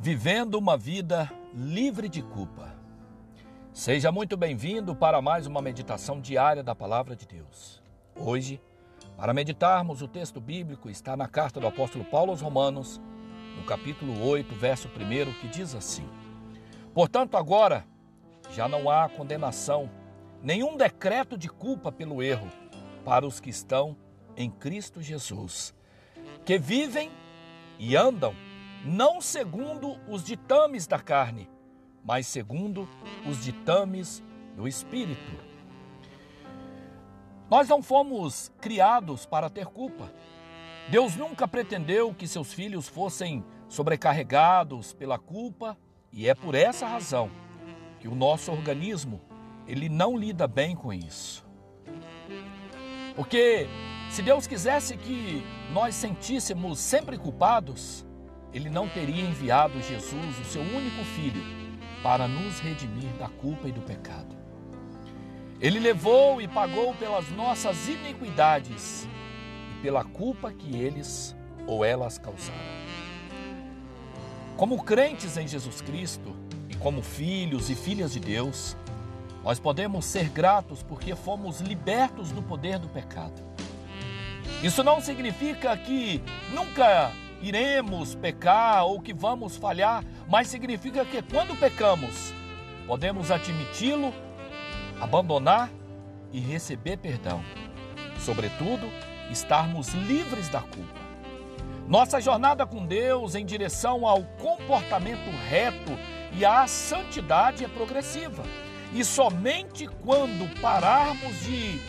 Vivendo uma vida livre de culpa. Seja muito bem-vindo para mais uma meditação diária da Palavra de Deus. Hoje, para meditarmos, o texto bíblico está na carta do apóstolo Paulo aos Romanos, no capítulo 8, verso 1, que diz assim: Portanto, agora já não há condenação, nenhum decreto de culpa pelo erro para os que estão em Cristo Jesus, que vivem e andam não segundo os ditames da carne, mas segundo os ditames do Espírito. Nós não fomos criados para ter culpa. Deus nunca pretendeu que seus filhos fossem sobrecarregados pela culpa e é por essa razão que o nosso organismo ele não lida bem com isso. Porque se Deus quisesse que nós sentíssemos sempre culpados, ele não teria enviado Jesus, o seu único filho, para nos redimir da culpa e do pecado. Ele levou e pagou pelas nossas iniquidades e pela culpa que eles ou elas causaram. Como crentes em Jesus Cristo e como filhos e filhas de Deus, nós podemos ser gratos porque fomos libertos do poder do pecado. Isso não significa que nunca iremos pecar ou que vamos falhar, mas significa que quando pecamos, podemos admiti-lo, abandonar e receber perdão. Sobretudo, estarmos livres da culpa. Nossa jornada com Deus em direção ao comportamento reto e à santidade é progressiva. E somente quando pararmos de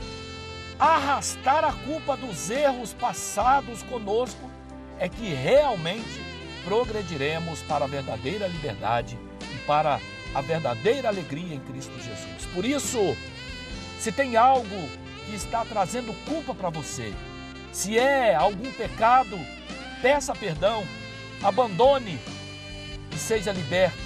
arrastar a culpa dos erros passados conosco é que realmente progrediremos para a verdadeira liberdade e para a verdadeira alegria em Cristo Jesus. Por isso, se tem algo que está trazendo culpa para você, se é algum pecado, peça perdão, abandone e seja liberto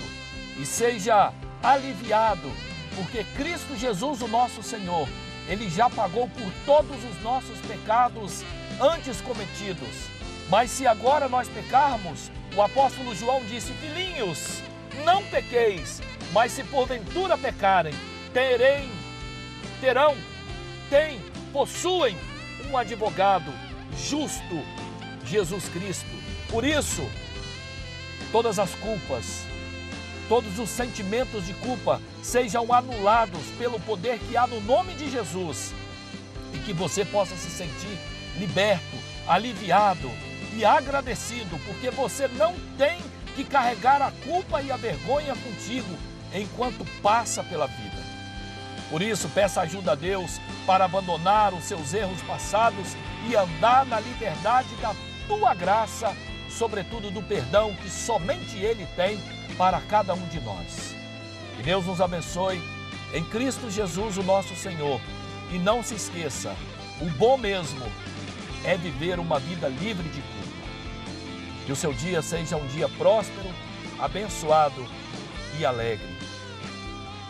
e seja aliviado, porque Cristo Jesus, o nosso Senhor, ele já pagou por todos os nossos pecados antes cometidos mas se agora nós pecarmos, o apóstolo João disse: Filhinhos, não pequeis, mas se porventura pecarem, terem, terão, têm, possuem um advogado justo, Jesus Cristo. Por isso, todas as culpas, todos os sentimentos de culpa sejam anulados pelo poder que há no nome de Jesus e que você possa se sentir liberto, aliviado, e agradecido, porque você não tem que carregar a culpa e a vergonha contigo enquanto passa pela vida. Por isso, peça ajuda a Deus para abandonar os seus erros passados e andar na liberdade da tua graça, sobretudo do perdão que somente Ele tem para cada um de nós. Que Deus nos abençoe em Cristo Jesus, o nosso Senhor. E não se esqueça, o bom mesmo é viver uma vida livre de. Que o seu dia seja um dia próspero, abençoado e alegre.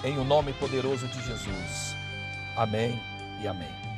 Em o nome poderoso de Jesus. Amém e amém.